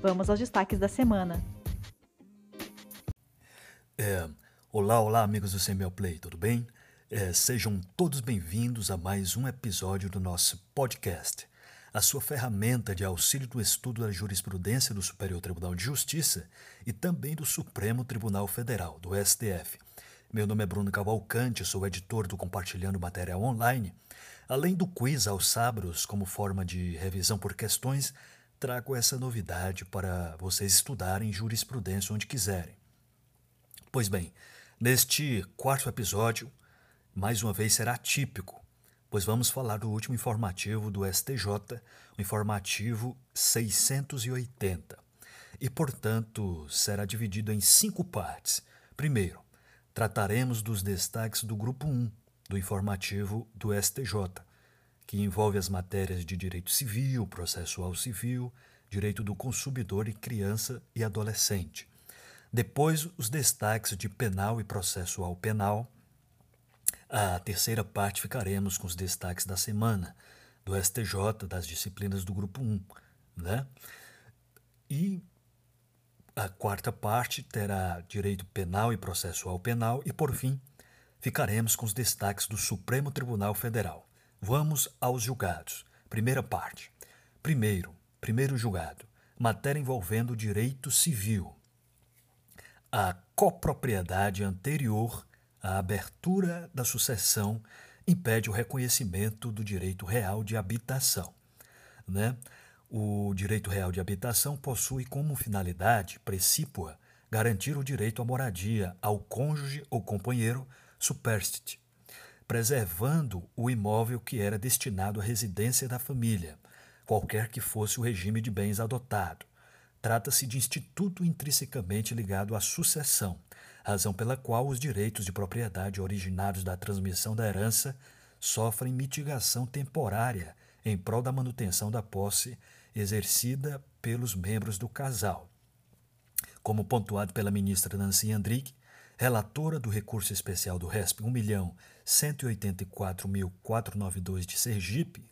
Vamos aos destaques da semana. É, olá, olá, amigos do CML Play, tudo bem? É, sejam todos bem-vindos a mais um episódio do nosso podcast, a sua ferramenta de auxílio do estudo da jurisprudência do Superior Tribunal de Justiça e também do Supremo Tribunal Federal, do STF. Meu nome é Bruno Cavalcante, sou editor do Compartilhando Material Online. Além do quiz aos sábados como forma de revisão por questões, trago essa novidade para vocês estudarem jurisprudência onde quiserem. Pois bem, neste quarto episódio, mais uma vez será típico, pois vamos falar do último informativo do STJ, o informativo 680. E, portanto, será dividido em cinco partes. Primeiro, trataremos dos destaques do grupo 1 do informativo do STJ, que envolve as matérias de direito civil, processual civil, direito do consumidor e criança e adolescente. Depois, os destaques de penal e processual penal. A terceira parte ficaremos com os destaques da semana, do STJ, das disciplinas do grupo 1. Né? E a quarta parte terá direito penal e processual penal. E, por fim, ficaremos com os destaques do Supremo Tribunal Federal. Vamos aos julgados. Primeira parte. Primeiro, primeiro julgado. Matéria envolvendo direito civil a copropriedade anterior à abertura da sucessão impede o reconhecimento do direito real de habitação. Né? O direito real de habitação possui como finalidade precípua garantir o direito à moradia ao cônjuge ou companheiro superstite, preservando o imóvel que era destinado à residência da família, qualquer que fosse o regime de bens adotado, Trata-se de instituto intrinsecamente ligado à sucessão, razão pela qual os direitos de propriedade originados da transmissão da herança sofrem mitigação temporária em prol da manutenção da posse exercida pelos membros do casal. Como pontuado pela ministra Nancy Andrighi, relatora do recurso especial do RESP 1.184.492 de Sergipe,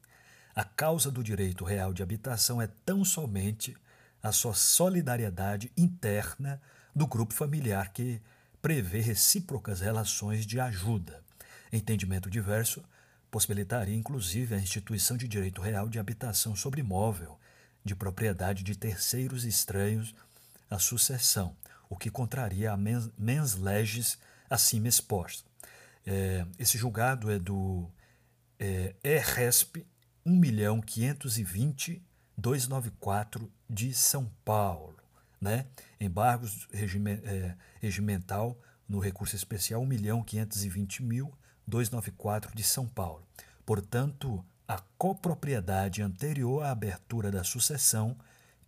a causa do direito real de habitação é tão somente a sua solidariedade interna do grupo familiar que prevê recíprocas relações de ajuda. Entendimento diverso possibilitaria inclusive a instituição de direito real de habitação sobre imóvel de propriedade de terceiros estranhos à sucessão, o que contraria a mens, mens legis acima exposta. É, esse julgado é do é, ERESP 1.520.294 294 de São Paulo, né? Embargos regime, é, regimental no recurso especial 1.520.294 de São Paulo. Portanto, a copropriedade anterior à abertura da sucessão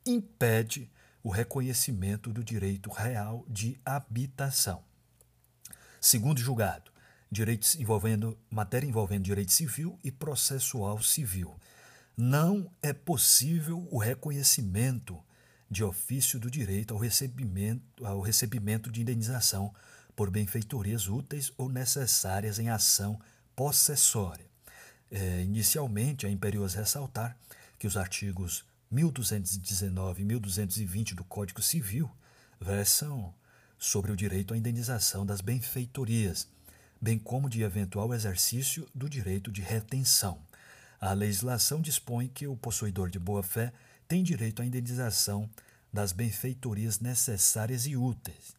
impede o reconhecimento do direito real de habitação. Segundo julgado, direitos envolvendo matéria envolvendo direito civil e processual civil não é possível o reconhecimento de ofício do direito ao recebimento, ao recebimento de indenização por benfeitorias úteis ou necessárias em ação possessória. É, inicialmente, é imperioso ressaltar que os artigos 1219 e 1220 do Código Civil versam sobre o direito à indenização das benfeitorias, bem como de eventual exercício do direito de retenção. A legislação dispõe que o possuidor de boa-fé tem direito à indenização das benfeitorias necessárias e úteis,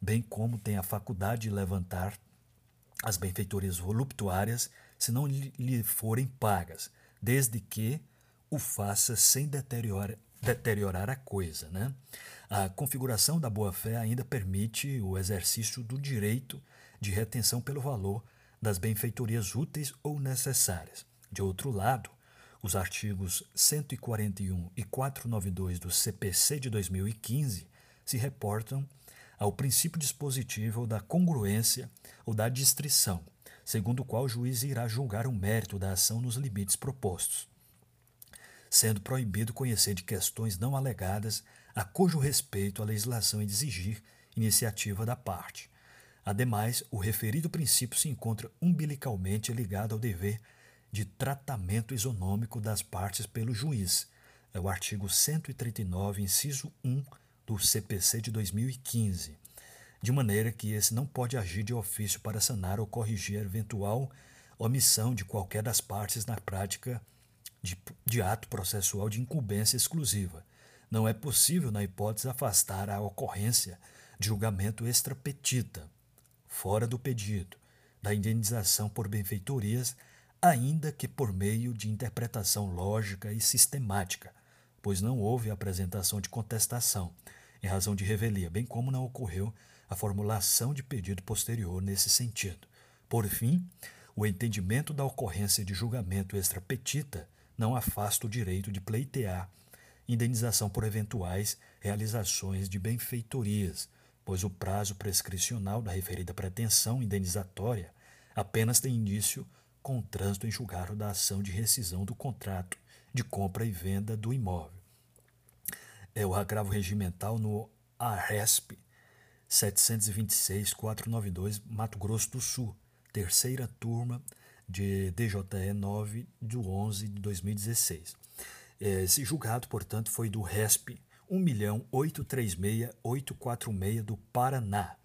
bem como tem a faculdade de levantar as benfeitorias voluptuárias se não lhe forem pagas, desde que o faça sem deteriorar, deteriorar a coisa. Né? A configuração da boa-fé ainda permite o exercício do direito de retenção pelo valor das benfeitorias úteis ou necessárias. De outro lado, Os artigos 141 e 492 do CPC de 2015 se reportam ao princípio dispositivo da congruência ou da distrição, segundo o qual o juiz irá julgar o mérito da ação nos limites propostos, sendo proibido conhecer de questões não alegadas a cujo respeito a legislação exigir iniciativa da parte. Ademais, o referido princípio se encontra umbilicalmente ligado ao dever de tratamento isonômico das partes pelo juiz. É o artigo 139, inciso 1 do CPC de 2015, de maneira que esse não pode agir de ofício para sanar ou corrigir eventual omissão de qualquer das partes na prática de, de ato processual de incumbência exclusiva. Não é possível, na hipótese, afastar a ocorrência de julgamento extrapetita, fora do pedido, da indenização por benfeitorias ainda que por meio de interpretação lógica e sistemática, pois não houve apresentação de contestação, em razão de revelia, bem como não ocorreu a formulação de pedido posterior nesse sentido. Por fim, o entendimento da ocorrência de julgamento extrapetita não afasta o direito de pleitear indenização por eventuais realizações de benfeitorias, pois o prazo prescricional da referida pretensão indenizatória apenas tem início com o trânsito em julgado da ação de rescisão do contrato de compra e venda do imóvel. É o agravo regimental no ARESP 726-492, Mato Grosso do Sul, terceira turma de DJE 9 do 11 de 2016. Esse julgado, portanto, foi do RESP 1.836.846 do Paraná,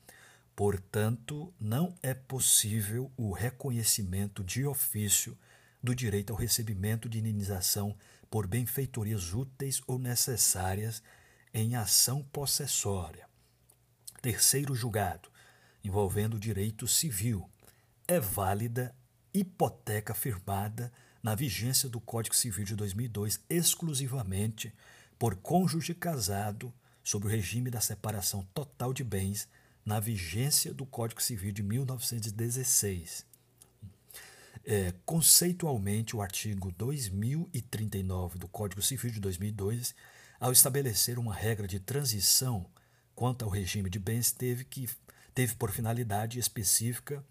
Portanto, não é possível o reconhecimento de ofício do direito ao recebimento de indenização por benfeitorias úteis ou necessárias em ação possessória. Terceiro julgado, envolvendo direito civil, é válida hipoteca firmada na vigência do Código Civil de 2002 exclusivamente por cônjuge casado sob o regime da separação total de bens na vigência do Código Civil de 1916. É, conceitualmente, o artigo 2039 do Código Civil de 2002, ao estabelecer uma regra de transição quanto ao regime de bens, teve, que, teve por finalidade específica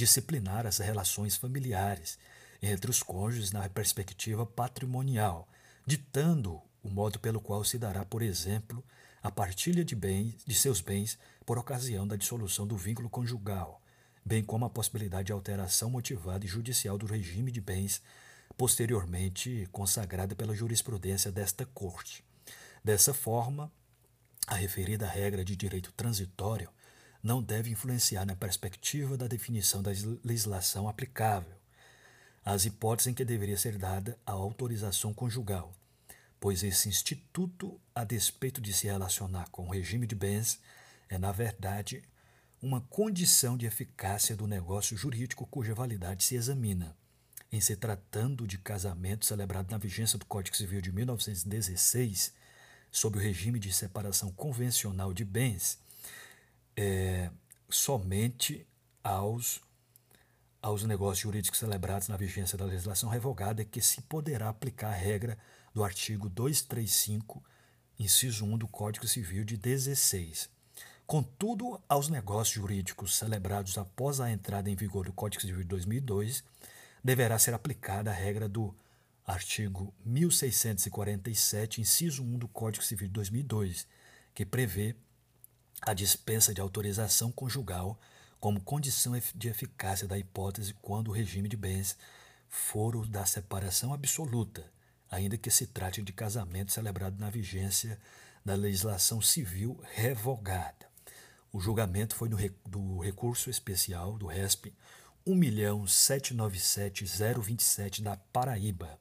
disciplinar as relações familiares entre os cônjuges na perspectiva patrimonial, ditando o modo pelo qual se dará, por exemplo, a partilha de bens, de seus bens por ocasião da dissolução do vínculo conjugal, bem como a possibilidade de alteração motivada e judicial do regime de bens posteriormente consagrada pela jurisprudência desta Corte. Dessa forma, a referida regra de direito transitório não deve influenciar na perspectiva da definição da legislação aplicável, as hipóteses em que deveria ser dada a autorização conjugal, pois esse instituto, a despeito de se relacionar com o regime de bens, é, na verdade, uma condição de eficácia do negócio jurídico cuja validade se examina. Em se tratando de casamento celebrado na vigência do Código Civil de 1916, sob o regime de separação convencional de bens, é, somente aos, aos negócios jurídicos celebrados na vigência da legislação revogada que se poderá aplicar a regra do artigo 235, inciso 1 do Código Civil de 16. Contudo, aos negócios jurídicos celebrados após a entrada em vigor do Código Civil de 2002, deverá ser aplicada a regra do artigo 1647, inciso 1 do Código Civil de 2002, que prevê a dispensa de autorização conjugal como condição de eficácia da hipótese quando o regime de bens for o da separação absoluta ainda que se trate de casamento celebrado na vigência da legislação civil revogada. O julgamento foi do, recurso especial do RESP 1.797.027 da Paraíba.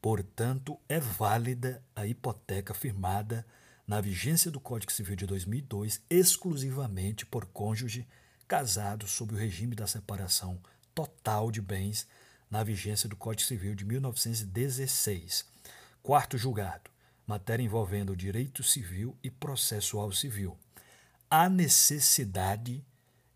Portanto, é válida a hipoteca firmada na vigência do Código Civil de 2002 exclusivamente por cônjuge casado sob o regime da separação total de bens na vigência do Código Civil de 1916. Quarto julgado, matéria envolvendo direito civil e processual civil. Há necessidade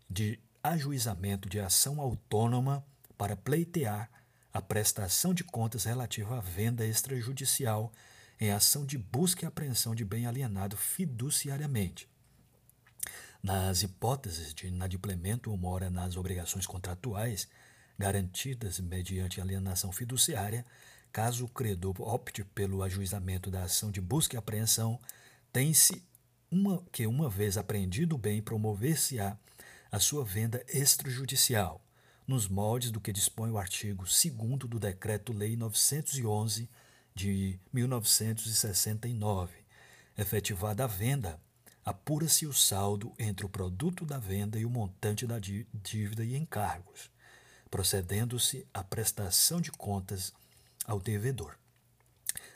de ajuizamento de ação autônoma para pleitear a prestação de contas relativa à venda extrajudicial em ação de busca e apreensão de bem alienado fiduciariamente. Nas hipóteses de inadimplemento ou mora nas obrigações contratuais garantidas mediante alienação fiduciária, caso o credor opte pelo ajuizamento da ação de busca e apreensão, tem-se uma, que, uma vez apreendido o bem, promover-se-á a sua venda extrajudicial, nos moldes do que dispõe o artigo 2 do Decreto-Lei 911 de 1969. Efetivada a venda, apura-se o saldo entre o produto da venda e o montante da dívida e encargos, procedendo-se à prestação de contas ao devedor.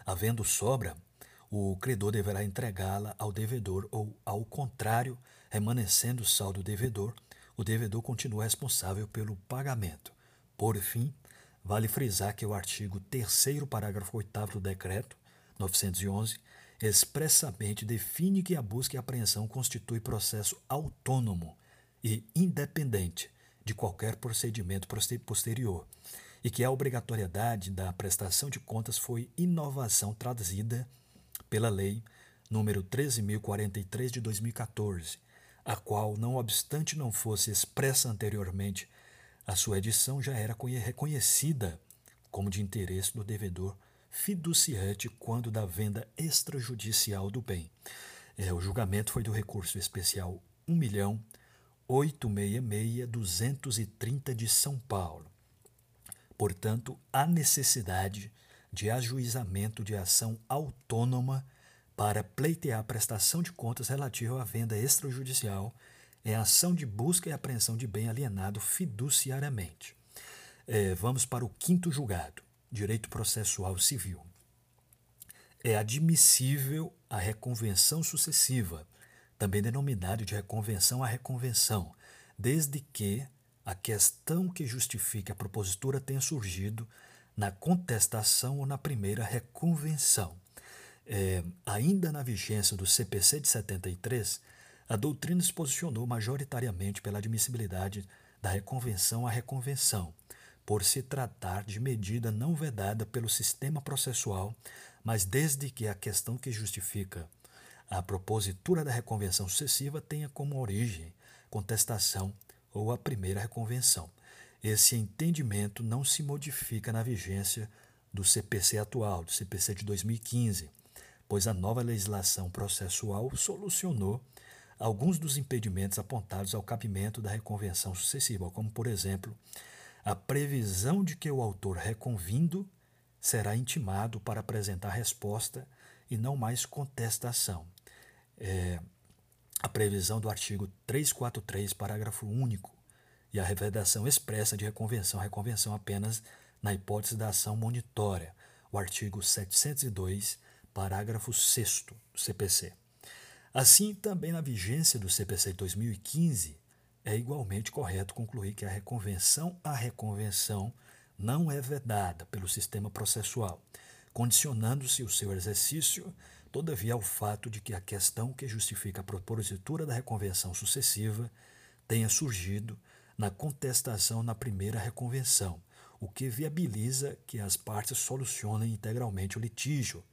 Havendo sobra, o credor deverá entregá-la ao devedor ou, ao contrário, remanescendo o saldo devedor, o devedor continua responsável pelo pagamento. Por fim, vale frisar que o artigo 3 parágrafo 8 do decreto 911 expressamente define que a busca e apreensão constitui processo autônomo e independente de qualquer procedimento posterior, e que a obrigatoriedade da prestação de contas foi inovação traduzida pela Lei número 13.043 de 2014, a qual, não obstante não fosse expressa anteriormente, a sua edição já era reconhecida como de interesse do devedor fiduciante quando da venda extrajudicial do bem. É, o julgamento foi do recurso especial 1.866.230 de São Paulo. Portanto, há necessidade de ajuizamento de ação autônoma para pleitear prestação de contas relativa à venda extrajudicial é ação de busca e apreensão de bem alienado fiduciariamente. É, vamos para o quinto julgado, direito processual civil. É admissível a reconvenção sucessiva, também denominada de reconvenção a reconvenção, desde que a questão que justifique a propositura tenha surgido na contestação ou na primeira reconvenção é, ainda na vigência do CPC de 73, a doutrina se posicionou majoritariamente pela admissibilidade da reconvenção à reconvenção, por se tratar de medida não vedada pelo sistema processual, mas desde que a questão que justifica a propositura da reconvenção sucessiva tenha como origem contestação ou a primeira reconvenção. Esse entendimento não se modifica na vigência do CPC atual, do CPC de 2015, pois a nova legislação processual solucionou alguns dos impedimentos apontados ao cabimento da reconvenção sucessiva, como, por exemplo, a previsão de que o autor reconvindo será intimado para apresentar resposta e não mais contestação. É, a previsão do artigo 343, parágrafo único, e a redação expressa de reconvenção, reconvenção apenas na hipótese da ação monitória, o artigo 702 parágrafo 6 do CPC. Assim, também na vigência do CPC de 2015, é igualmente correto concluir que a reconvenção à reconvenção não é vedada pelo sistema processual, condicionando-se o seu exercício, todavia, ao fato de que a questão que justifica a propositura da reconvenção sucessiva tenha surgido na contestação na primeira reconvenção, o que viabiliza que as partes solucionem integralmente o litígio,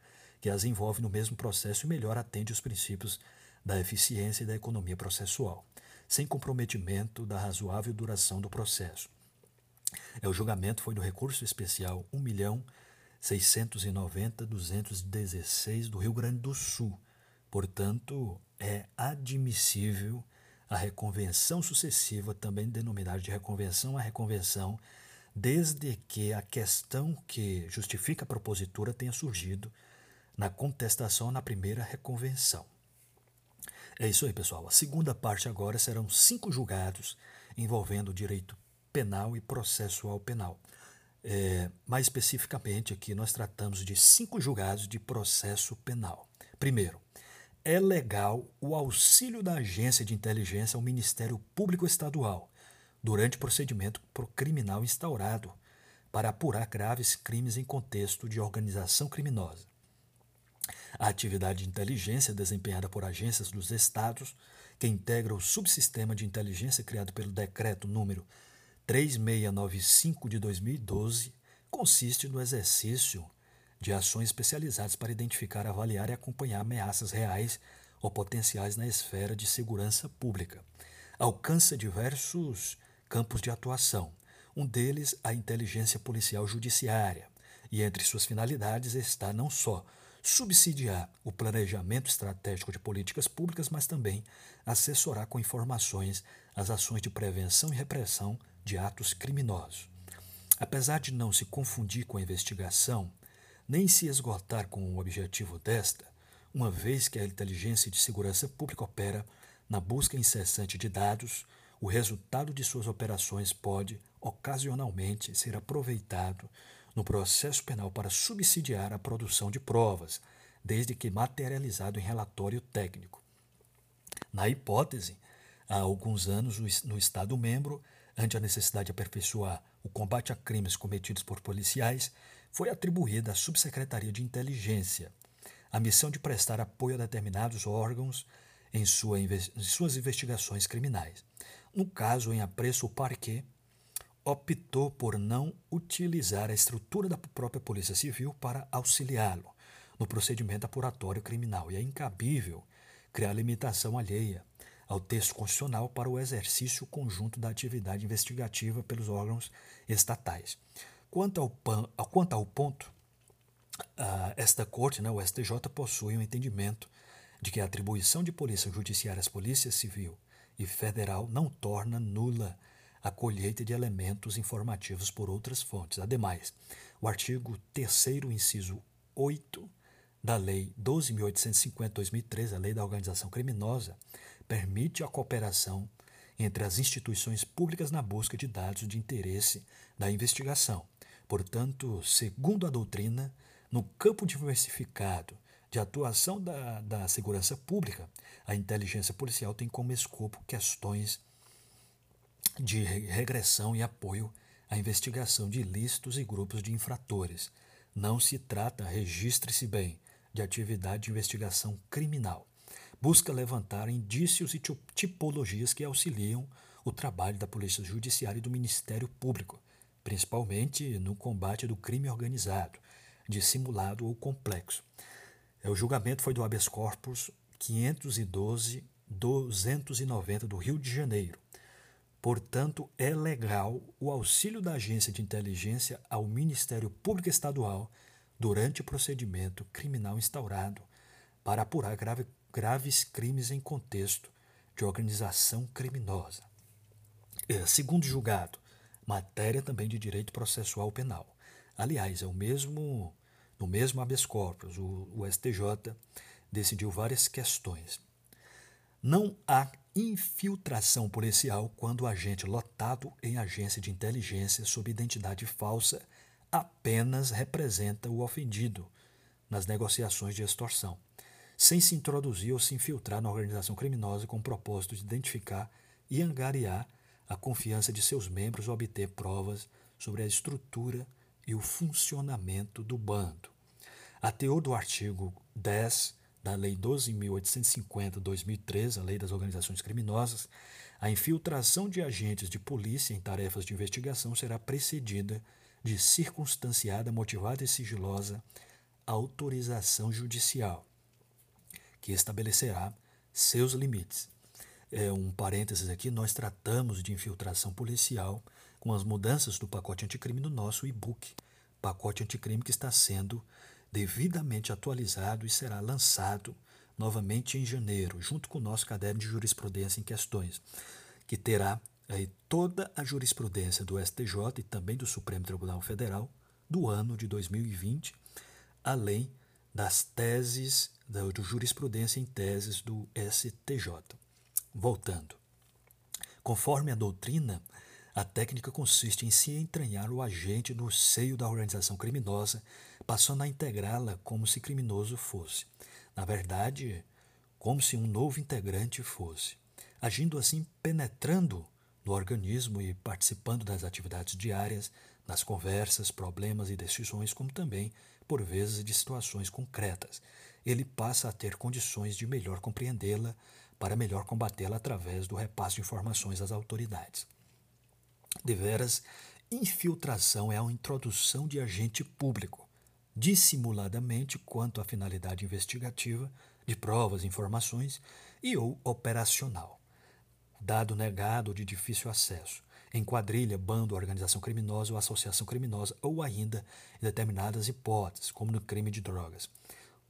que as envolve no mesmo processo e melhor atende os princípios da eficiência e da economia processual, sem comprometimento da razoável duração do processo. É, o julgamento foi do recurso especial 1.690.216 do Rio Grande do Sul. Portanto, é admissível a reconvenção sucessiva, também denominada de reconvenção a reconvenção, desde que a questão que justifica a propositura tenha surgido na contestação na primeira reconvenção. É isso aí, pessoal. A segunda parte agora serão cinco julgados envolvendo direito penal e processual penal. É, mais especificamente, aqui nós tratamos de cinco julgados de processo penal. Primeiro, é legal o auxílio da agência de inteligência ao Ministério Público Estadual durante procedimento criminal instaurado para apurar graves crimes em contexto de organização criminosa. A atividade de inteligência desempenhada por agências dos estados, que integra o subsistema de inteligência criado pelo decreto número 3695 de 2012, consiste no exercício de ações especializadas para identificar, avaliar e acompanhar ameaças reais ou potenciais na esfera de segurança pública. Alcança diversos campos de atuação, um deles a inteligência policial judiciária, e entre suas finalidades está não só subsidiar o planejamento estratégico de políticas públicas, mas também assessorar com informações as ações de prevenção e repressão de atos criminosos. Apesar de não se confundir com a investigação, nem se esgotar com o objetivo desta, uma vez que a inteligência de segurança pública opera na busca incessante de dados, o resultado de suas operações pode, ocasionalmente, ser aproveitado no processo penal para subsidiar a produção de provas, desde que materializado em relatório técnico. Na hipótese, há alguns anos, no Estado-membro, ante a necessidade de aperfeiçoar o combate a crimes cometidos por policiais, foi atribuída à Subsecretaria de Inteligência a missão de prestar apoio a determinados órgãos em, sua, em suas investigações criminais. No caso em apreço, o parquet optou por não utilizar a estrutura da própria Polícia Civil para auxiliá-lo no procedimento apuratório criminal e é incabível criar limitação alheia ao texto constitucional para o exercício conjunto da atividade investigativa pelos órgãos estatais. Quanto ao, pan, quanto ao ponto, uh, esta Corte, né, o STJ, possui um entendimento de que a atribuição de polícia judiciária às polícias civil e federal não torna nula a colheita de elementos informativos por outras fontes. Ademais, o artigo 3 inciso 8 da Lei 12.850-2013, a Lei da Organização Criminosa, permite a cooperação entre as instituições públicas na busca de dados de interesse da investigação. Portanto, segundo a doutrina, no campo diversificado de atuação da, da segurança pública, a inteligência policial tem como escopo questões de regressão e apoio à investigação de ilícitos e grupos de infratores. Não se trata, registre-se bem, de atividade de investigação criminal. Busca levantar indícios e tipologias que auxiliam o trabalho da Polícia Judiciária e do Ministério Público, principalmente no combate do crime organizado, dissimulado ou complexo. É, o julgamento foi do habeas corpus 512-290 do Rio de Janeiro, Portanto, é legal o auxílio da agência de inteligência ao Ministério Público Estadual durante o procedimento criminal instaurado para apurar grave, graves crimes em contexto de organização criminosa. É, segundo julgado, matéria também de direito processual penal. Aliás, é o mesmo no mesmo habeas corpus, o, o STJ decidiu várias questões. Não há infiltração policial quando o agente lotado em agência de inteligência sob identidade falsa apenas representa o ofendido nas negociações de extorsão, sem se introduzir ou se infiltrar na organização criminosa com o propósito de identificar e angariar a confiança de seus membros ou obter provas sobre a estrutura e o funcionamento do bando. A teor do artigo 10 da Lei 12.850-2013, a Lei das Organizações Criminosas, a infiltração de agentes de polícia em tarefas de investigação será precedida de circunstanciada, motivada e sigilosa autorização judicial, que estabelecerá seus limites. É um parênteses aqui, nós tratamos de infiltração policial com as mudanças do pacote anticrime no nosso e-book, pacote anticrime que está sendo devidamente atualizado e será lançado novamente em janeiro, junto com o nosso caderno de jurisprudência em questões, que terá aí toda a jurisprudência do STJ e também do Supremo Tribunal Federal do ano de 2020, além das teses da do jurisprudência em teses do STJ. Voltando. Conforme a doutrina, a técnica consiste em se entranhar o agente no seio da organização criminosa passando a integrá-la como se criminoso fosse. Na verdade, como se um novo integrante fosse. Agindo assim, penetrando no organismo e participando das atividades diárias, nas conversas, problemas e decisões, como também, por vezes, de situações concretas. Ele passa a ter condições de melhor compreendê-la para melhor combatê-la através do repasso de informações às autoridades. Deveras Infiltração é a introdução de agente público, dissimuladamente quanto à finalidade investigativa, de provas, informações e ou operacional. Dado negado de difícil acesso, em quadrilha, bando, organização criminosa ou associação criminosa, ou ainda em determinadas hipóteses, como no crime de drogas,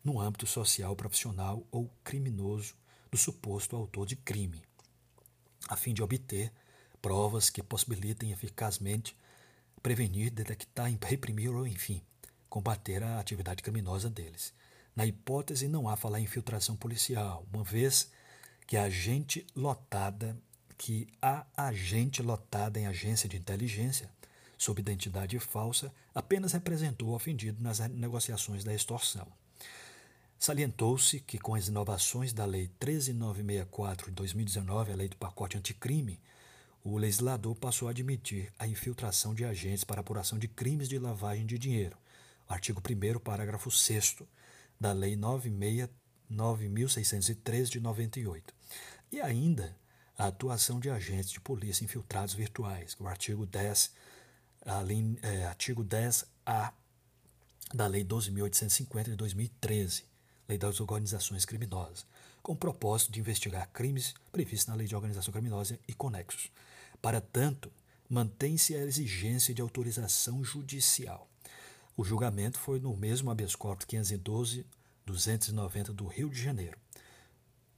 no âmbito social, profissional ou criminoso do suposto autor de crime, a fim de obter provas que possibilitem eficazmente prevenir, detectar, reprimir ou, enfim, combater a atividade criminosa deles. Na hipótese, não há falar em infiltração policial, uma vez que a agente lotada, que a agente lotada em agência de inteligência, sob identidade falsa, apenas representou o ofendido nas negociações da extorsão. Salientou-se que, com as inovações da Lei 13964 de 2019, a Lei do Pacote Anticrime, o legislador passou a admitir a infiltração de agentes para apuração de crimes de lavagem de dinheiro. Artigo 1 parágrafo 6 da Lei 9.603 de 98. E ainda a atuação de agentes de polícia infiltrados virtuais, o artigo 10, a é, artigo 10A da Lei 12.850 de 2013, Lei das Organizações Criminosas, com o propósito de investigar crimes previstos na Lei de Organização Criminosa e conexos. Para tanto, mantém-se a exigência de autorização judicial. O julgamento foi no mesmo habeas corpus 512 290 do Rio de Janeiro.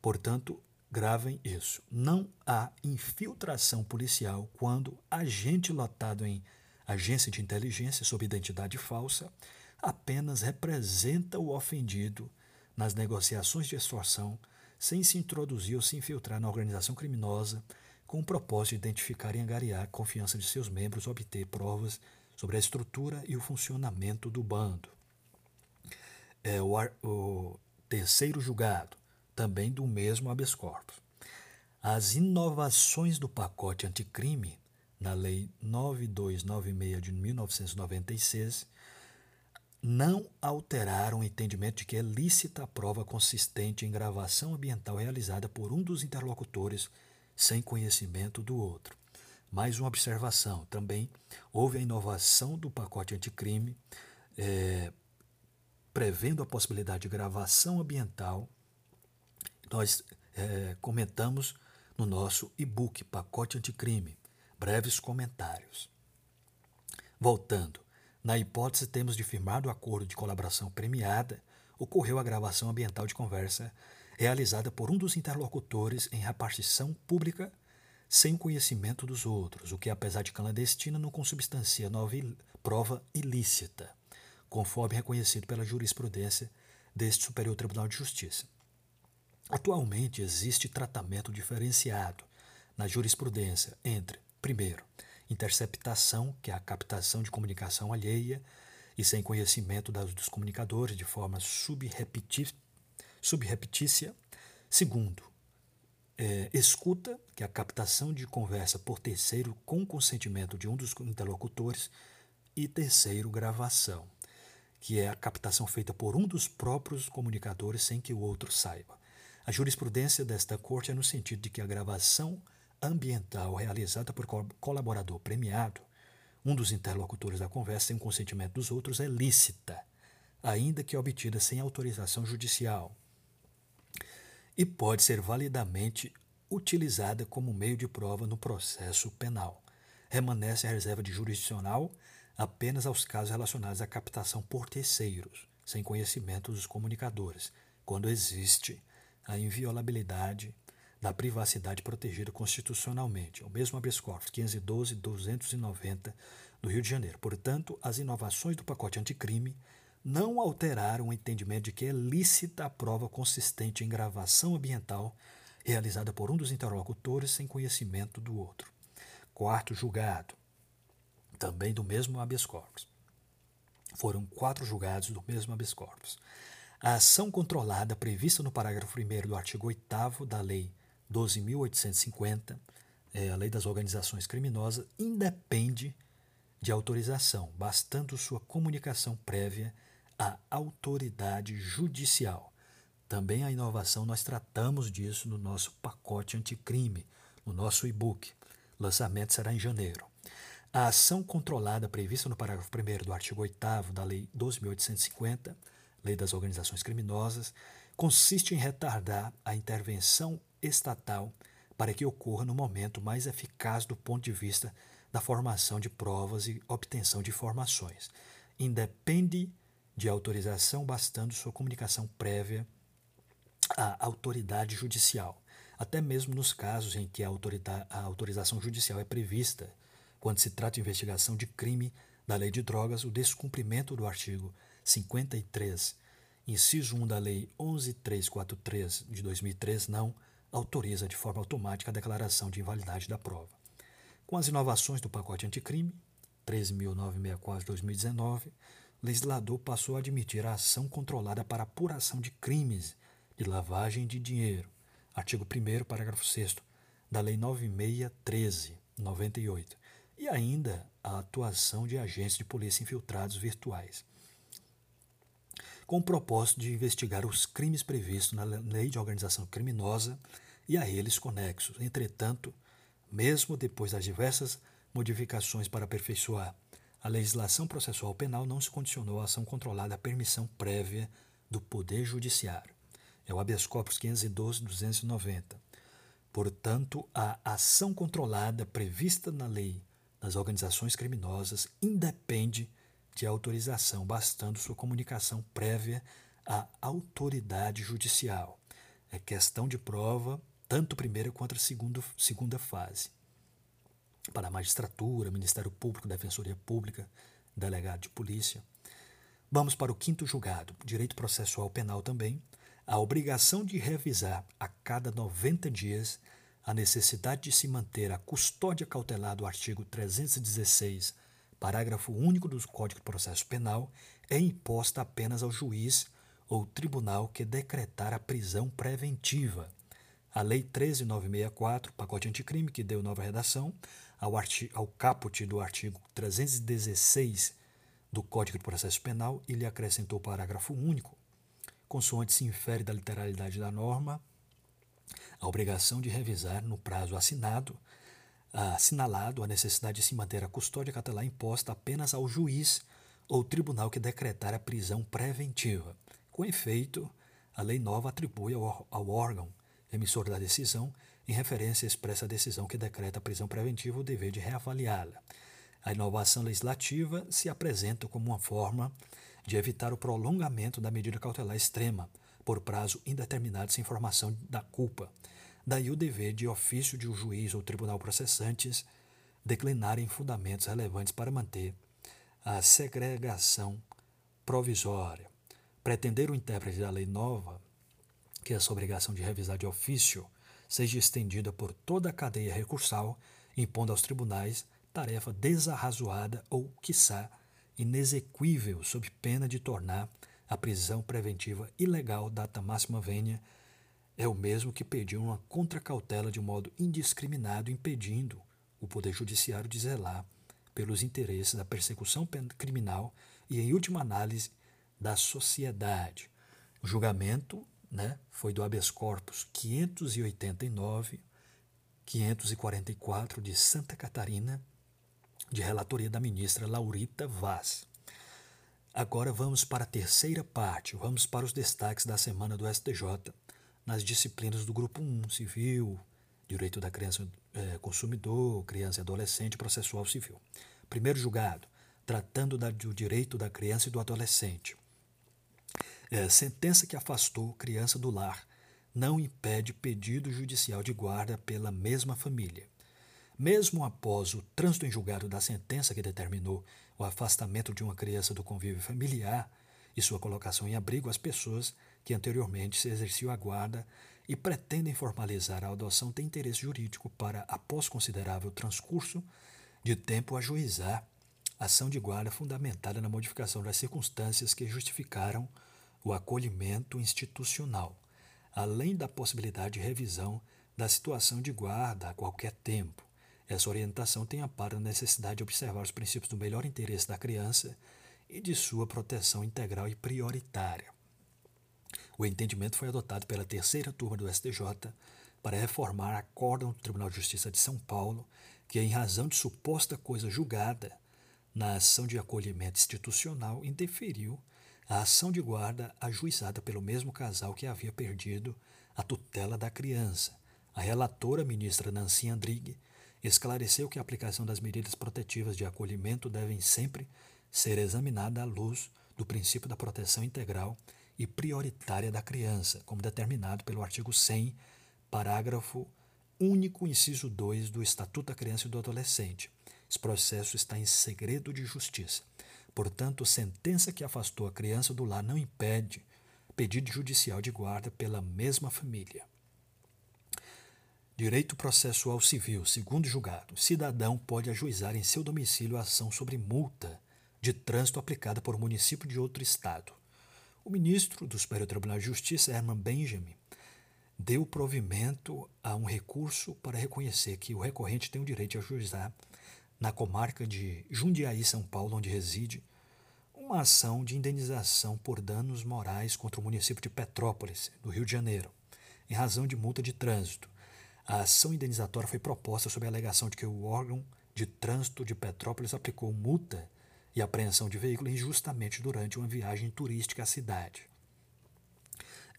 Portanto, gravem isso. Não há infiltração policial quando agente lotado em agência de inteligência sob identidade falsa apenas representa o ofendido nas negociações de extorsão sem se introduzir ou se infiltrar na organização criminosa com o propósito de identificar e angariar a confiança de seus membros, obter provas sobre a estrutura e o funcionamento do bando. É o, o terceiro julgado, também do mesmo habeas corpus. As inovações do pacote anticrime na Lei 9296 de 1996 não alteraram o entendimento de que é lícita a prova consistente em gravação ambiental realizada por um dos interlocutores sem conhecimento do outro. Mais uma observação: também houve a inovação do pacote anticrime, é, prevendo a possibilidade de gravação ambiental. Nós é, comentamos no nosso e-book Pacote Anticrime. Breves comentários. Voltando, na hipótese temos de firmar o acordo de colaboração premiada, ocorreu a gravação ambiental de conversa realizada por um dos interlocutores em repartição pública sem o conhecimento dos outros, o que, apesar de clandestina, não consubstancia nova prova ilícita, conforme reconhecido pela jurisprudência deste Superior Tribunal de Justiça. Atualmente existe tratamento diferenciado na jurisprudência entre, primeiro, interceptação, que é a captação de comunicação alheia e sem conhecimento dos comunicadores de forma subrepetícia subrepetícia. Segundo, é, escuta, que é a captação de conversa por terceiro com consentimento de um dos interlocutores. E terceiro, gravação, que é a captação feita por um dos próprios comunicadores sem que o outro saiba. A jurisprudência desta corte é no sentido de que a gravação ambiental realizada por colaborador premiado, um dos interlocutores da conversa sem consentimento dos outros, é lícita, ainda que obtida sem autorização judicial e pode ser validamente utilizada como meio de prova no processo penal. Remanesce a reserva de jurisdicional apenas aos casos relacionados à captação por terceiros, sem conhecimento dos comunicadores, quando existe a inviolabilidade da privacidade protegida constitucionalmente, o mesmo habeas corpus 512-290 do Rio de Janeiro. Portanto, as inovações do pacote anticrime não alteraram o entendimento de que é lícita a prova consistente em gravação ambiental realizada por um dos interlocutores sem conhecimento do outro. Quarto julgado, também do mesmo habeas corpus. Foram quatro julgados do mesmo habeas corpus. A ação controlada prevista no parágrafo 1 do artigo 8 da Lei 12.850, é, a Lei das Organizações Criminosas, independe de autorização, bastando sua comunicação prévia a autoridade judicial. Também a inovação, nós tratamos disso no nosso pacote anticrime, no nosso e-book. Lançamento será em janeiro. A ação controlada prevista no parágrafo 1 do artigo 8 da Lei 12.850, Lei das Organizações Criminosas, consiste em retardar a intervenção estatal para que ocorra no momento mais eficaz do ponto de vista da formação de provas e obtenção de informações. Independe de autorização, bastando sua comunicação prévia à autoridade judicial, até mesmo nos casos em que a, a autorização judicial é prevista, quando se trata de investigação de crime da lei de drogas, o descumprimento do artigo 53, inciso 1 da lei 11343 de 2003 não autoriza de forma automática a declaração de invalidade da prova. Com as inovações do pacote anticrime 13.964 de 2019, o legislador passou a admitir a ação controlada para apuração de crimes de lavagem de dinheiro. Artigo 1 parágrafo 6 da Lei 9613, 98. E ainda a atuação de agentes de polícia infiltrados virtuais. Com o propósito de investigar os crimes previstos na Lei de Organização Criminosa e a eles conexos. Entretanto, mesmo depois das diversas modificações para aperfeiçoar a legislação processual penal não se condicionou à ação controlada à permissão prévia do Poder Judiciário. É o habeas corpus 512-290. Portanto, a ação controlada prevista na lei das organizações criminosas independe de autorização, bastando sua comunicação prévia à autoridade judicial. É questão de prova, tanto primeira quanto segunda, segunda fase para a magistratura, Ministério Público, Defensoria Pública, delegado de polícia. Vamos para o quinto julgado, direito processual penal também, a obrigação de revisar a cada 90 dias a necessidade de se manter a custódia cautelar do artigo 316, parágrafo único do Código de Processo Penal, é imposta apenas ao juiz ou tribunal que decretar a prisão preventiva. A Lei 13964, pacote anticrime, que deu nova redação, ao, ao caput do artigo 316 do Código de Processo Penal e lhe acrescentou o parágrafo único, consoante se infere da literalidade da norma, a obrigação de revisar no prazo assinado, assinalado a necessidade de se manter a custódia cautelar imposta apenas ao juiz ou tribunal que decretar a prisão preventiva. Com efeito, a lei nova atribui ao, ao órgão emissor da decisão em referência expressa à decisão que decreta a prisão preventiva o dever de reavaliá-la. A inovação legislativa se apresenta como uma forma de evitar o prolongamento da medida cautelar extrema por prazo indeterminado sem informação da culpa. Daí o dever de ofício de um juiz ou tribunal processantes declinarem fundamentos relevantes para manter a segregação provisória. Pretender o intérprete da lei nova, que essa obrigação de revisar de ofício seja estendida por toda a cadeia recursal, impondo aos tribunais tarefa desarrazoada ou, quiçá, inexequível, sob pena de tornar a prisão preventiva ilegal data máxima vênia, é o mesmo que pedir uma contracautela de modo indiscriminado, impedindo o Poder Judiciário de zelar pelos interesses da persecução criminal e, em última análise, da sociedade. O julgamento né, foi do habeas corpus 589, 544 de Santa Catarina, de relatoria da ministra Laurita Vaz. Agora vamos para a terceira parte, vamos para os destaques da semana do STJ, nas disciplinas do Grupo 1, Civil, Direito da Criança é, Consumidor, Criança e Adolescente, Processual Civil. Primeiro julgado, tratando da, do direito da criança e do adolescente. É, sentença que afastou criança do lar não impede pedido judicial de guarda pela mesma família. Mesmo após o trânsito em julgado da sentença que determinou o afastamento de uma criança do convívio familiar e sua colocação em abrigo, as pessoas que anteriormente se exerciam a guarda e pretendem formalizar a adoção têm interesse jurídico para, após considerável transcurso de tempo, ajuizar ação de guarda fundamentada na modificação das circunstâncias que justificaram o acolhimento institucional, além da possibilidade de revisão da situação de guarda a qualquer tempo. Essa orientação tem amparo a necessidade de observar os princípios do melhor interesse da criança e de sua proteção integral e prioritária. O entendimento foi adotado pela terceira turma do STJ para reformar a Acórdão do Tribunal de Justiça de São Paulo, que, em razão de suposta coisa julgada na ação de acolhimento institucional, indeferiu a ação de guarda ajuizada pelo mesmo casal que havia perdido a tutela da criança. A relatora, ministra Nancy Andrighi, esclareceu que a aplicação das medidas protetivas de acolhimento devem sempre ser examinada à luz do princípio da proteção integral e prioritária da criança, como determinado pelo artigo 100, parágrafo único, inciso 2 do Estatuto da Criança e do Adolescente. Esse processo está em segredo de justiça. Portanto, sentença que afastou a criança do lar não impede pedido judicial de guarda pela mesma família. Direito processual civil, segundo julgado, cidadão pode ajuizar em seu domicílio ação sobre multa de trânsito aplicada por município de outro estado. O ministro do Superior Tribunal de Justiça, Herman Benjamin, deu provimento a um recurso para reconhecer que o recorrente tem o direito de ajuizar na comarca de Jundiaí, São Paulo, onde reside, uma ação de indenização por danos morais contra o município de Petrópolis, do Rio de Janeiro, em razão de multa de trânsito a ação indenizatória foi proposta sob a alegação de que o órgão de trânsito de Petrópolis aplicou multa e apreensão de veículo injustamente durante uma viagem turística à cidade.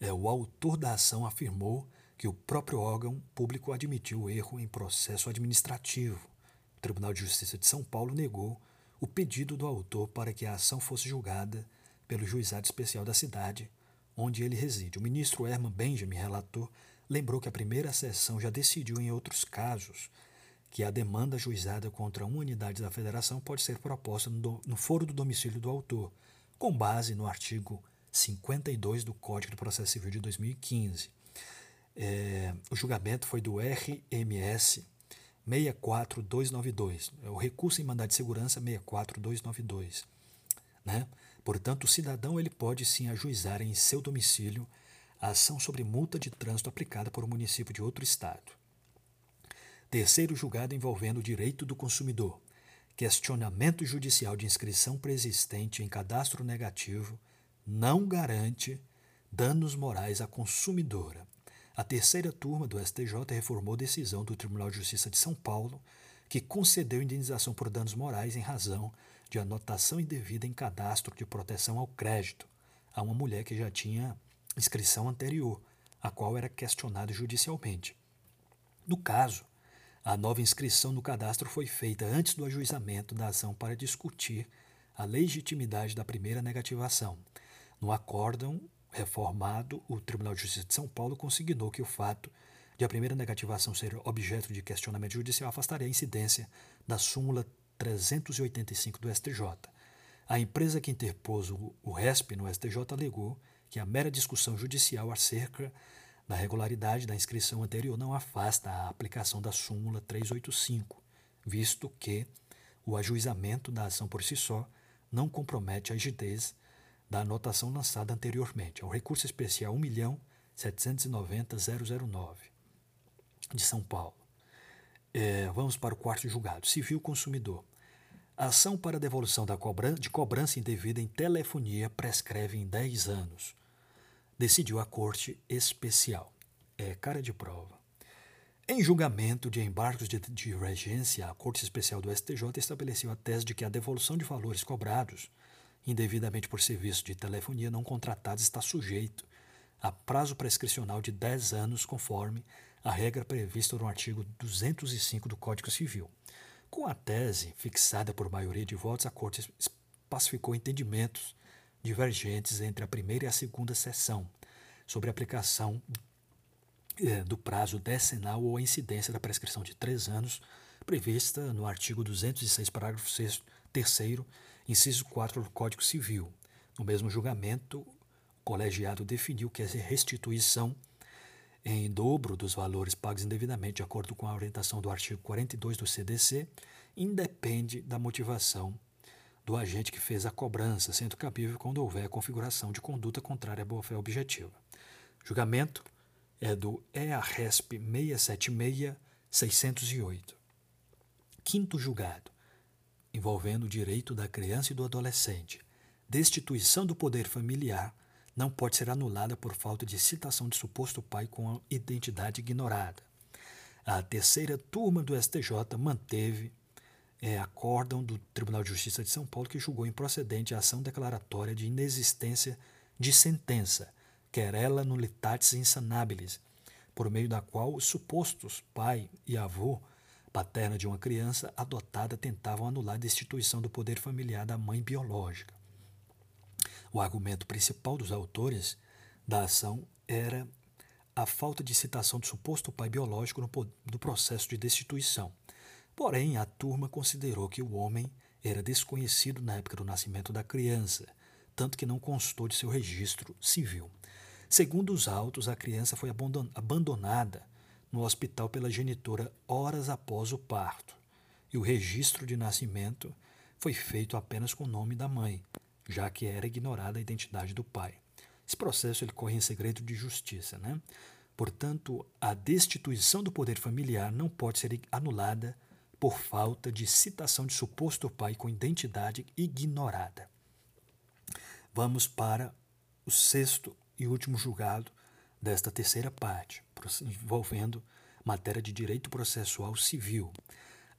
É, o autor da ação afirmou que o próprio órgão público admitiu o erro em processo administrativo. O Tribunal de Justiça de São Paulo negou o pedido do autor para que a ação fosse julgada pelo juizado especial da cidade onde ele reside. O ministro Herman Benjamin relatou lembrou que a primeira sessão já decidiu em outros casos que a demanda juizada contra uma unidade da federação pode ser proposta no, no foro do domicílio do autor, com base no artigo 52 do Código de Processo Civil de 2015. É, o julgamento foi do RMS 64292, é o recurso em mandado de segurança 64292. Né? Portanto, o cidadão ele pode sim ajuizar em seu domicílio a ação sobre multa de trânsito aplicada por um município de outro estado. Terceiro julgado envolvendo o direito do consumidor. Questionamento judicial de inscrição preexistente em cadastro negativo não garante danos morais à consumidora. A terceira turma do STJ reformou decisão do Tribunal de Justiça de São Paulo, que concedeu indenização por danos morais em razão de anotação indevida em cadastro de proteção ao crédito a uma mulher que já tinha inscrição anterior, a qual era questionada judicialmente. No caso, a nova inscrição no cadastro foi feita antes do ajuizamento da ação para discutir a legitimidade da primeira negativação. No acórdão reformado, o Tribunal de Justiça de São Paulo consignou que o fato de a primeira negativação ser objeto de questionamento judicial afastaria a incidência da súmula 385 do STJ. A empresa que interpôs o, RESP no STJ alegou que a mera discussão judicial acerca da regularidade da inscrição anterior não afasta a aplicação da súmula 385, visto que o ajuizamento da ação por si só não compromete a rigidez da anotação lançada anteriormente. É o recurso especial 1.790.009 de São Paulo. É, vamos para o quarto julgado. Civil consumidor. A ação para devolução da cobran de cobrança indevida em telefonia prescreve em 10 anos decidiu a Corte Especial. É cara de prova. Em julgamento de embargos de, de regência, a Corte Especial do STJ estabeleceu a tese de que a devolução de valores cobrados indevidamente por serviço de telefonia não contratados está sujeito a prazo prescricional de 10 anos, conforme a regra prevista no artigo 205 do Código Civil. Com a tese fixada por maioria de votos, a Corte pacificou entendimentos divergentes entre a primeira e a segunda sessão sobre a aplicação é, do prazo decenal ou a incidência da prescrição de três anos prevista no artigo 206, parágrafo 6, terceiro, inciso 4 do Código Civil. No mesmo julgamento, o colegiado definiu que a restituição em dobro dos valores pagos indevidamente, de acordo com a orientação do artigo 42 do CDC, independe da motivação do agente que fez a cobrança, sendo cabível quando houver configuração de conduta contrária à boa-fé objetiva. Julgamento é do EARESP 676-608. Quinto julgado, envolvendo o direito da criança e do adolescente. Destituição do poder familiar não pode ser anulada por falta de citação de suposto pai com a identidade ignorada. a terceira turma do STJ manteve é, acórdão do Tribunal de Justiça de São Paulo que julgou improcedente a ação declaratória de inexistência de sentença, querela nullitatis insanabilis, por meio da qual os supostos pai e avô paterna de uma criança adotada tentavam anular a destituição do poder familiar da mãe biológica. O argumento principal dos autores da ação era a falta de citação do suposto pai biológico no, do processo de destituição. Porém, a turma considerou que o homem era desconhecido na época do nascimento da criança, tanto que não constou de seu registro civil. Segundo os autos, a criança foi abandonada no hospital pela genitora horas após o parto, e o registro de nascimento foi feito apenas com o nome da mãe, já que era ignorada a identidade do pai. Esse processo ele corre em segredo de justiça, né? Portanto, a destituição do poder familiar não pode ser anulada por falta de citação de suposto pai com identidade ignorada. Vamos para o sexto e último julgado desta terceira parte, envolvendo matéria de direito processual civil.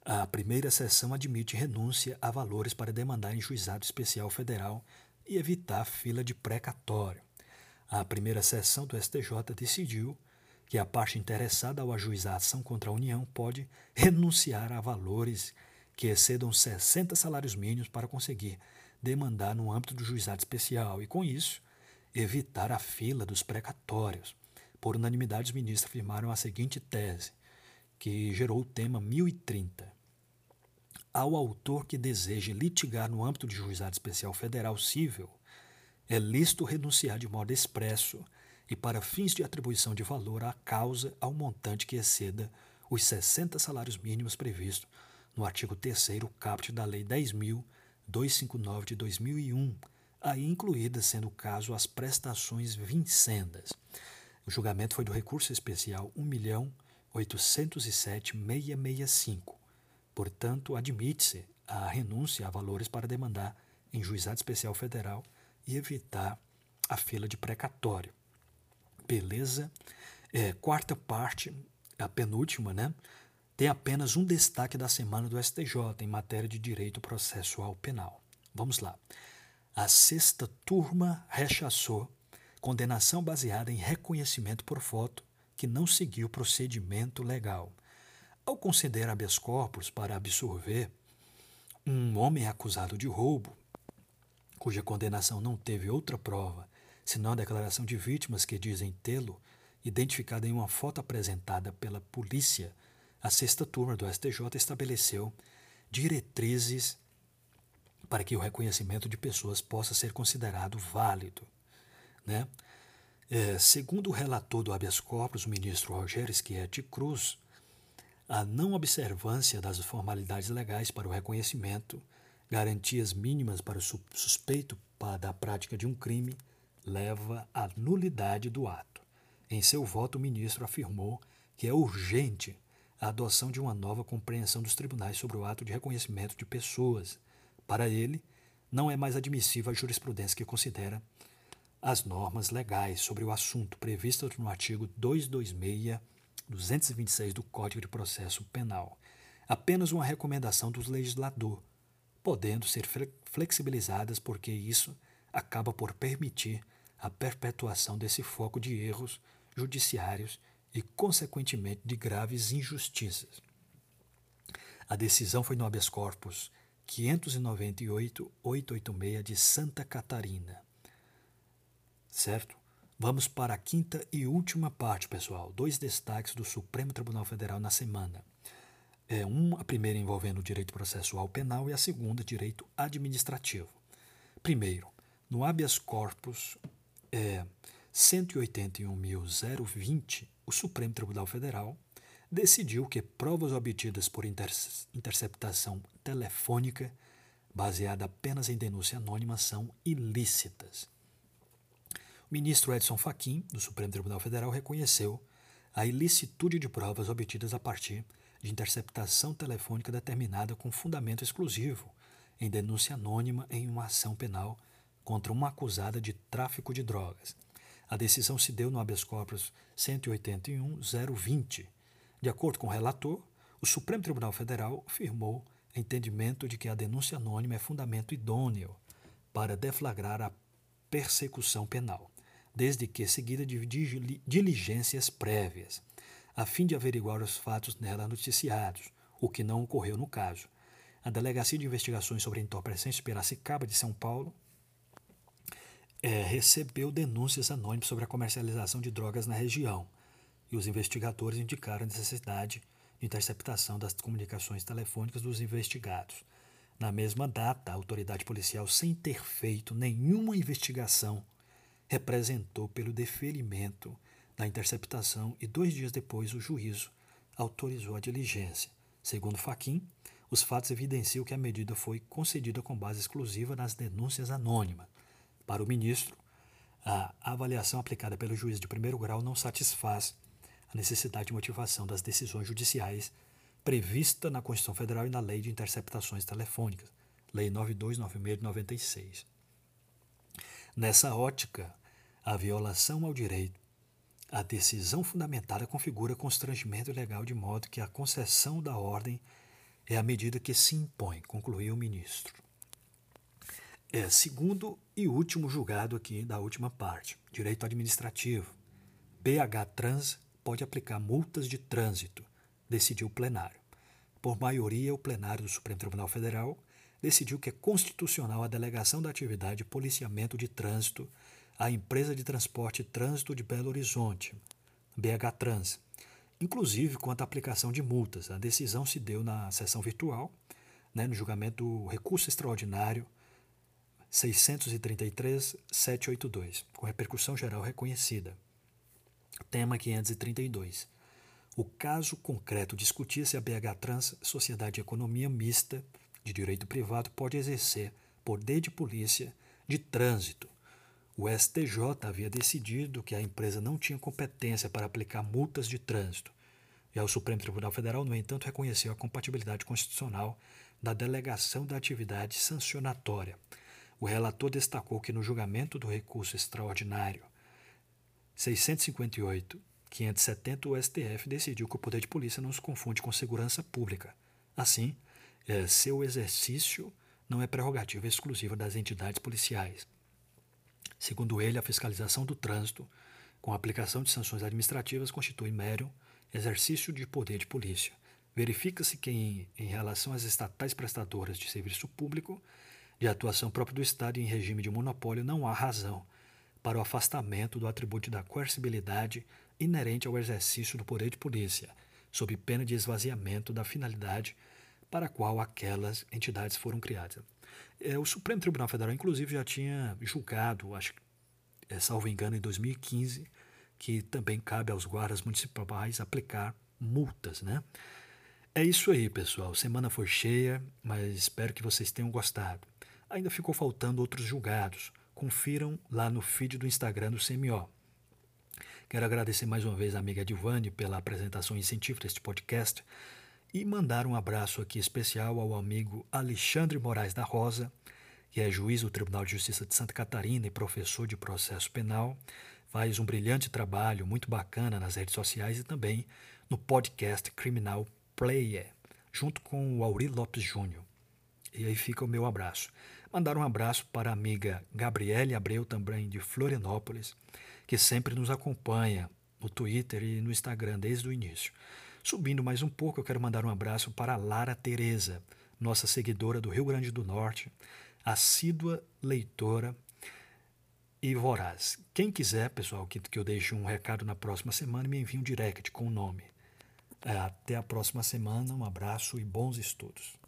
A primeira sessão admite renúncia a valores para demandar em juizado especial federal e evitar fila de precatório. A primeira sessão do STJ decidiu que a parte interessada ao ajuizar a ação contra a União pode renunciar a valores que excedam 60 salários mínimos para conseguir demandar no âmbito do juizado especial e, com isso, evitar a fila dos precatórios. Por unanimidade, os ministros afirmaram a seguinte tese, que gerou o tema 1030. Ao autor que deseje litigar no âmbito de juizado especial federal civil, é lícito renunciar de modo expresso e para fins de atribuição de valor à causa ao montante que exceda os 60 salários mínimos previstos no artigo 3 caput da Lei 10.259 de 2001, aí incluídas, sendo o caso, as prestações vincendas. O julgamento foi do recurso especial 1.807.665. Portanto, admite-se a renúncia a valores para demandar em juizado especial federal e evitar a fila de precatório. Beleza? É, quarta parte, a penúltima, né? Tem apenas um destaque da semana do STJ em matéria de direito processual penal. Vamos lá. A sexta turma rechaçou condenação baseada em reconhecimento por foto que não seguiu o procedimento legal. Ao conceder habeas corpus para absorver um homem acusado de roubo, cuja condenação não teve outra prova senão a declaração de vítimas que dizem tê-lo identificado em uma foto apresentada pela polícia, a sexta turma do STJ estabeleceu diretrizes para que o reconhecimento de pessoas possa ser considerado válido. Né? É, segundo o relator do habeas corpus, o ministro Rogério Schietti Cruz, a não observância das formalidades legais para o reconhecimento garantias mínimas para o suspeito da prática de um crime leva à nulidade do ato. Em seu voto, o ministro afirmou que é urgente a adoção de uma nova compreensão dos tribunais sobre o ato de reconhecimento de pessoas. Para ele, não é mais admissível a jurisprudência que considera as normas legais sobre o assunto previstas no artigo 226 226 do Código de Processo Penal. Apenas uma recomendação do legislador podendo ser flexibilizadas porque isso acaba por permitir a perpetuação desse foco de erros judiciários e, consequentemente, de graves injustiças. A decisão foi no habeas corpus 598-886 de Santa Catarina. Certo? Vamos para a quinta e última parte, pessoal. Dois destaques do Supremo Tribunal Federal na semana. É, um, a primeira envolvendo o direito processual penal e a segunda, direito administrativo. Primeiro, no habeas corpus é, 181.020, o Supremo Tribunal Federal decidiu que provas obtidas por inter interceptação telefônica, baseada apenas em denúncia anônima, são ilícitas. O ministro Edson Fachin, do Supremo Tribunal Federal, reconheceu a ilicitude de provas obtidas a partir de interceptação telefônica determinada com fundamento exclusivo em denúncia anônima em uma ação penal contra uma acusada de tráfico de drogas. A decisão se deu no habeas corpus 181-020 De acordo com o relator, o Supremo Tribunal Federal firmou entendimento de que a denúncia anônima é fundamento idôneo para deflagrar a persecução penal, desde que seguida de diligências prévias, a fim de averiguar os fatos nela noticiados, o que não ocorreu no caso. A Delegacia de Investigações sobre Entorpecentes Piracicaba de São Paulo é, recebeu denúncias anônimas sobre a comercialização de drogas na região e os investigadores indicaram a necessidade de interceptação das comunicações telefônicas dos investigados. Na mesma data, a autoridade policial, sem ter feito nenhuma investigação, representou pelo deferimento da interceptação e dois dias depois o juízo autorizou a diligência. Segundo Faquim, os fatos evidenciam que a medida foi concedida com base exclusiva nas denúncias anônimas para o ministro, a avaliação aplicada pelo juiz de primeiro grau não satisfaz a necessidade de motivação das decisões judiciais prevista na Constituição Federal e na Lei de Interceptações Telefônicas, Lei 9296 de 96. Nessa ótica, a violação ao direito, a decisão fundamentada configura constrangimento legal de modo que a concessão da ordem é a medida que se impõe, concluiu o ministro. É, segundo e último julgado aqui da última parte, direito administrativo. BH Trans pode aplicar multas de trânsito, decidiu o plenário. Por maioria, o plenário do Supremo Tribunal Federal decidiu que é constitucional a delegação da atividade de policiamento de trânsito à empresa de transporte trânsito de Belo Horizonte, BH Trans, inclusive quanto à aplicação de multas. A decisão se deu na sessão virtual, né, no julgamento do recurso extraordinário 633-782, com repercussão geral reconhecida. Tema 532. O caso concreto discutia se a BH Trans, Sociedade de Economia Mista de Direito Privado, pode exercer poder de polícia de trânsito. O STJ havia decidido que a empresa não tinha competência para aplicar multas de trânsito. E o Supremo Tribunal Federal, no entanto, reconheceu a compatibilidade constitucional da delegação da atividade sancionatória o relator destacou que no julgamento do recurso extraordinário 658 570 o STF decidiu que o poder de polícia não se confunde com segurança pública. Assim, é, seu exercício não é prerrogativa exclusiva das entidades policiais. Segundo ele, a fiscalização do trânsito, com a aplicação de sanções administrativas, constitui mero exercício de poder de polícia. Verifica-se que, em, em relação às estatais prestadoras de serviço público, de atuação própria do Estado em regime de monopólio, não há razão para o afastamento do atributo da coercibilidade inerente ao exercício do poder de polícia, sob pena de esvaziamento da finalidade para a qual aquelas entidades foram criadas. É, o Supremo Tribunal Federal, inclusive, já tinha julgado, acho é, salvo engano, em 2015, que também cabe aos guardas municipais aplicar multas, né? É isso aí, pessoal. Semana foi cheia, mas espero que vocês tenham gostado. Ainda ficou faltando outros julgados. Confiram lá no feed do Instagram do CMO. Quero agradecer mais uma vez a amiga Divane pela apresentação incentivo deste podcast e mandar um abraço aqui especial ao amigo Alexandre Moraes da Rosa, que é juiz do Tribunal de Justiça de Santa Catarina e professor de processo penal. Faz um brilhante trabalho, muito bacana nas redes sociais e também no podcast Criminal Player, junto com o Auri Lopes Júnior. E aí fica o meu abraço. Mandar um abraço para a amiga Gabriele Abreu, também de Florianópolis, que sempre nos acompanha no Twitter e no Instagram desde o início. Subindo mais um pouco, eu quero mandar um abraço para a Lara Tereza, nossa seguidora do Rio Grande do Norte, assídua leitora e voraz. Quem quiser, pessoal, que, que eu deixe um recado na próxima semana, me envie um direct com o nome. Até a próxima semana, um abraço e bons estudos.